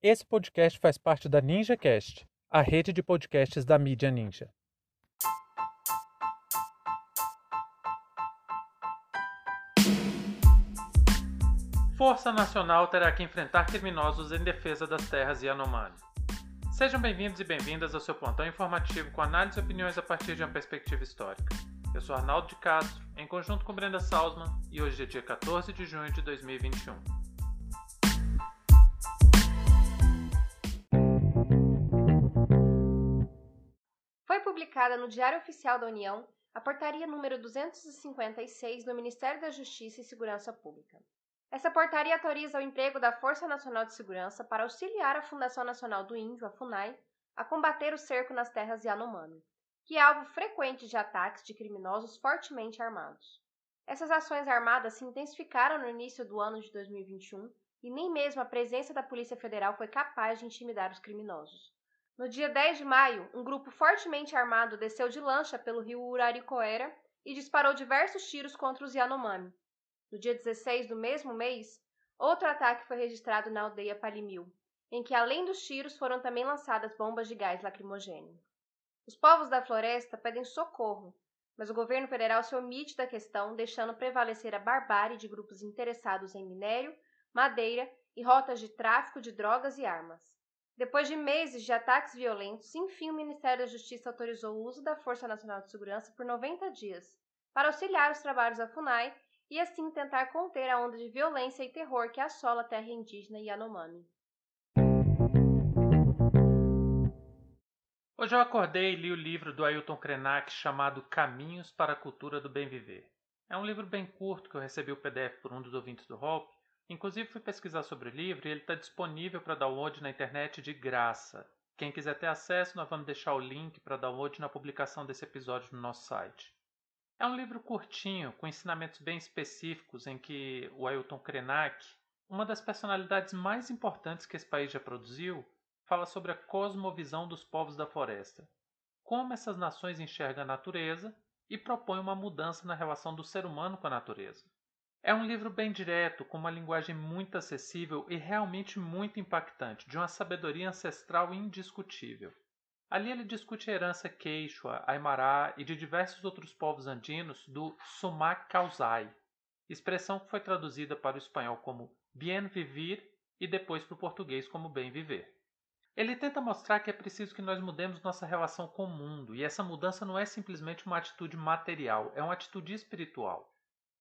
Esse podcast faz parte da NinjaCast, a rede de podcasts da mídia Ninja. Força Nacional terá que enfrentar criminosos em defesa das terras Yanomami. Sejam bem-vindos e bem-vindas ao seu plantão informativo com análise e opiniões a partir de uma perspectiva histórica. Eu sou Arnaldo de Castro, em conjunto com Brenda Salzman, e hoje é dia 14 de junho de 2021. Publicada no Diário Oficial da União a portaria número 256 do Ministério da Justiça e Segurança Pública. Essa portaria autoriza o emprego da Força Nacional de Segurança para auxiliar a Fundação Nacional do Índio, a FUNAI, a combater o cerco nas terras Yanomami, que é alvo frequente de ataques de criminosos fortemente armados. Essas ações armadas se intensificaram no início do ano de 2021 e nem mesmo a presença da Polícia Federal foi capaz de intimidar os criminosos. No dia 10 de maio, um grupo fortemente armado desceu de lancha pelo rio Uraricoera e disparou diversos tiros contra os Yanomami, no dia 16 do mesmo mês, outro ataque foi registrado na aldeia Palimil, em que além dos tiros foram também lançadas bombas de gás lacrimogêneo. Os povos da floresta pedem socorro, mas o governo federal se omite da questão, deixando prevalecer a barbárie de grupos interessados em minério, madeira e rotas de tráfico de drogas e armas. Depois de meses de ataques violentos, enfim o Ministério da Justiça autorizou o uso da Força Nacional de Segurança por 90 dias, para auxiliar os trabalhos da FUNAI e assim tentar conter a onda de violência e terror que assola a terra indígena Yanomami. Hoje eu acordei e li o livro do Ailton Krenak chamado Caminhos para a Cultura do Bem Viver. É um livro bem curto que eu recebi o PDF por um dos ouvintes do Hope. Inclusive fui pesquisar sobre o livro e ele está disponível para download na internet de graça. Quem quiser ter acesso, nós vamos deixar o link para download na publicação desse episódio no nosso site. É um livro curtinho, com ensinamentos bem específicos, em que o Ailton Krenak, uma das personalidades mais importantes que esse país já produziu, fala sobre a cosmovisão dos povos da floresta, como essas nações enxergam a natureza e propõe uma mudança na relação do ser humano com a natureza. É um livro bem direto, com uma linguagem muito acessível e realmente muito impactante, de uma sabedoria ancestral indiscutível. Ali ele discute a herança quechua, aimará e de diversos outros povos andinos do Sumac Causai, expressão que foi traduzida para o espanhol como bien vivir e depois para o português como bem viver. Ele tenta mostrar que é preciso que nós mudemos nossa relação com o mundo, e essa mudança não é simplesmente uma atitude material, é uma atitude espiritual.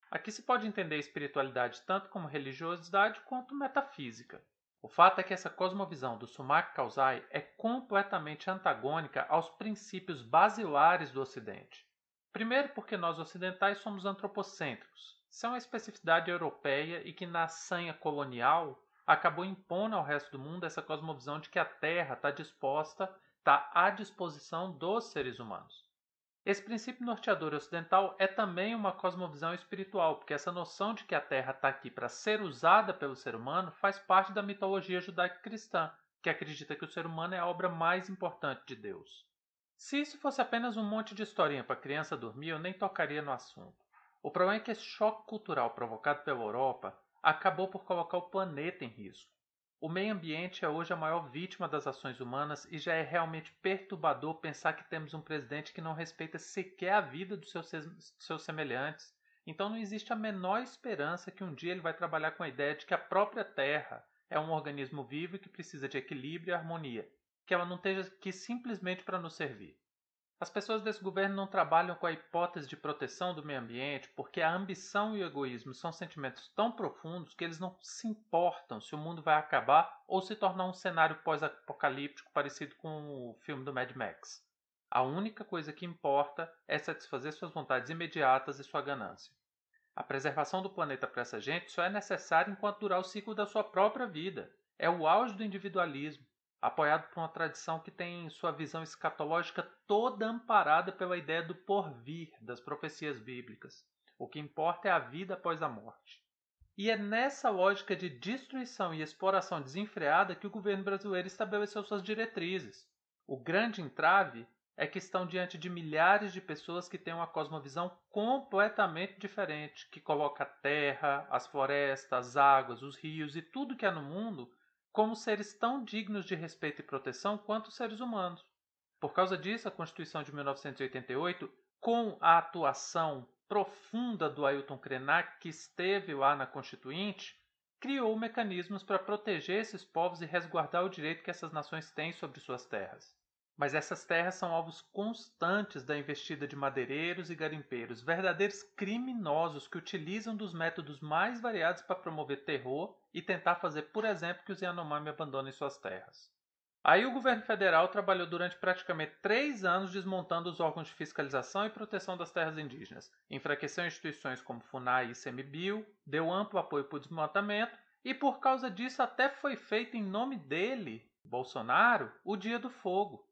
Aqui se pode entender a espiritualidade tanto como religiosidade quanto metafísica. O fato é que essa cosmovisão do Sumak Kausai é completamente antagônica aos princípios basilares do Ocidente. Primeiro, porque nós ocidentais somos antropocêntricos. Isso é uma especificidade europeia e que na sanha colonial acabou impondo ao resto do mundo essa cosmovisão de que a Terra está disposta, está à disposição dos seres humanos. Esse princípio norteador ocidental é também uma cosmovisão espiritual, porque essa noção de que a Terra está aqui para ser usada pelo ser humano faz parte da mitologia judaico-cristã, que acredita que o ser humano é a obra mais importante de Deus. Se isso fosse apenas um monte de historinha para criança dormir, eu nem tocaria no assunto. O problema é que esse choque cultural provocado pela Europa acabou por colocar o planeta em risco. O meio ambiente é hoje a maior vítima das ações humanas e já é realmente perturbador pensar que temos um presidente que não respeita sequer a vida dos seus, seus semelhantes. Então não existe a menor esperança que um dia ele vai trabalhar com a ideia de que a própria Terra é um organismo vivo que precisa de equilíbrio e harmonia, que ela não esteja aqui simplesmente para nos servir. As pessoas desse governo não trabalham com a hipótese de proteção do meio ambiente porque a ambição e o egoísmo são sentimentos tão profundos que eles não se importam se o mundo vai acabar ou se tornar um cenário pós-apocalíptico parecido com o filme do Mad Max. A única coisa que importa é satisfazer suas vontades imediatas e sua ganância. A preservação do planeta para essa gente só é necessária enquanto durar o ciclo da sua própria vida. É o auge do individualismo apoiado por uma tradição que tem sua visão escatológica toda amparada pela ideia do porvir das profecias bíblicas. O que importa é a vida após a morte. E é nessa lógica de destruição e exploração desenfreada que o governo brasileiro estabeleceu suas diretrizes. O grande entrave é que estão diante de milhares de pessoas que têm uma cosmovisão completamente diferente, que coloca a terra, as florestas, as águas, os rios e tudo que há no mundo como seres tão dignos de respeito e proteção quanto os seres humanos. Por causa disso, a Constituição de 1988, com a atuação profunda do Ailton Krenak, que esteve lá na Constituinte, criou mecanismos para proteger esses povos e resguardar o direito que essas nações têm sobre suas terras. Mas essas terras são alvos constantes da investida de madeireiros e garimpeiros, verdadeiros criminosos que utilizam dos métodos mais variados para promover terror e tentar fazer, por exemplo, que os Yanomami abandonem suas terras. Aí o governo federal trabalhou durante praticamente três anos desmontando os órgãos de fiscalização e proteção das terras indígenas, enfraqueceu instituições como FUNAI e ICMBio, deu amplo apoio para o desmatamento e por causa disso até foi feito em nome dele, Bolsonaro, o Dia do Fogo.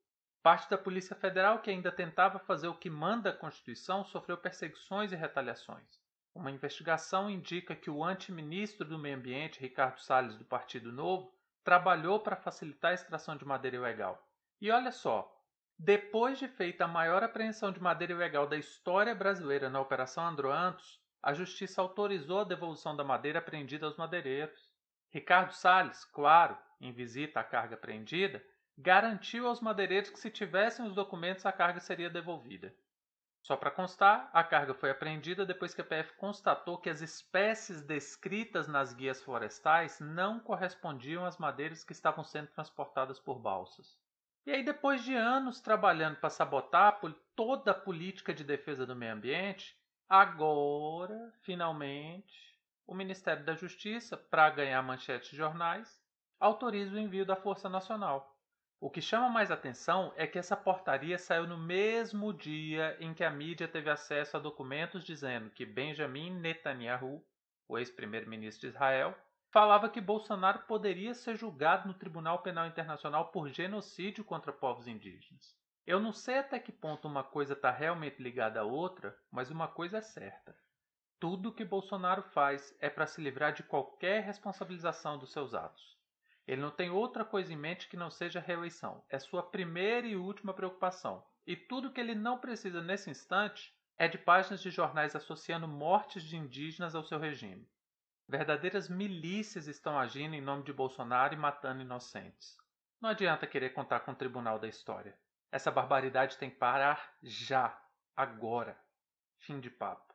Parte da Polícia Federal que ainda tentava fazer o que manda a Constituição sofreu perseguições e retaliações. Uma investigação indica que o antiministro do Meio Ambiente, Ricardo Salles, do Partido Novo, trabalhou para facilitar a extração de madeira ilegal. E olha só, depois de feita a maior apreensão de madeira ilegal da história brasileira na Operação Androantos, a justiça autorizou a devolução da madeira apreendida aos madeireiros. Ricardo Salles, claro, em visita à carga apreendida, garantiu aos madeireiros que se tivessem os documentos a carga seria devolvida. Só para constar, a carga foi apreendida depois que a PF constatou que as espécies descritas nas guias florestais não correspondiam às madeiras que estavam sendo transportadas por balsas. E aí, depois de anos trabalhando para sabotar toda a política de defesa do meio ambiente, agora, finalmente, o Ministério da Justiça, para ganhar manchetes de jornais, autoriza o envio da Força Nacional. O que chama mais atenção é que essa portaria saiu no mesmo dia em que a mídia teve acesso a documentos dizendo que Benjamin Netanyahu, o ex-primeiro-ministro de Israel, falava que Bolsonaro poderia ser julgado no Tribunal Penal Internacional por genocídio contra povos indígenas. Eu não sei até que ponto uma coisa está realmente ligada à outra, mas uma coisa é certa. Tudo que Bolsonaro faz é para se livrar de qualquer responsabilização dos seus atos. Ele não tem outra coisa em mente que não seja a reeleição. É sua primeira e última preocupação. E tudo que ele não precisa nesse instante é de páginas de jornais associando mortes de indígenas ao seu regime. Verdadeiras milícias estão agindo em nome de Bolsonaro e matando inocentes. Não adianta querer contar com o tribunal da história. Essa barbaridade tem que parar já, agora. Fim de papo.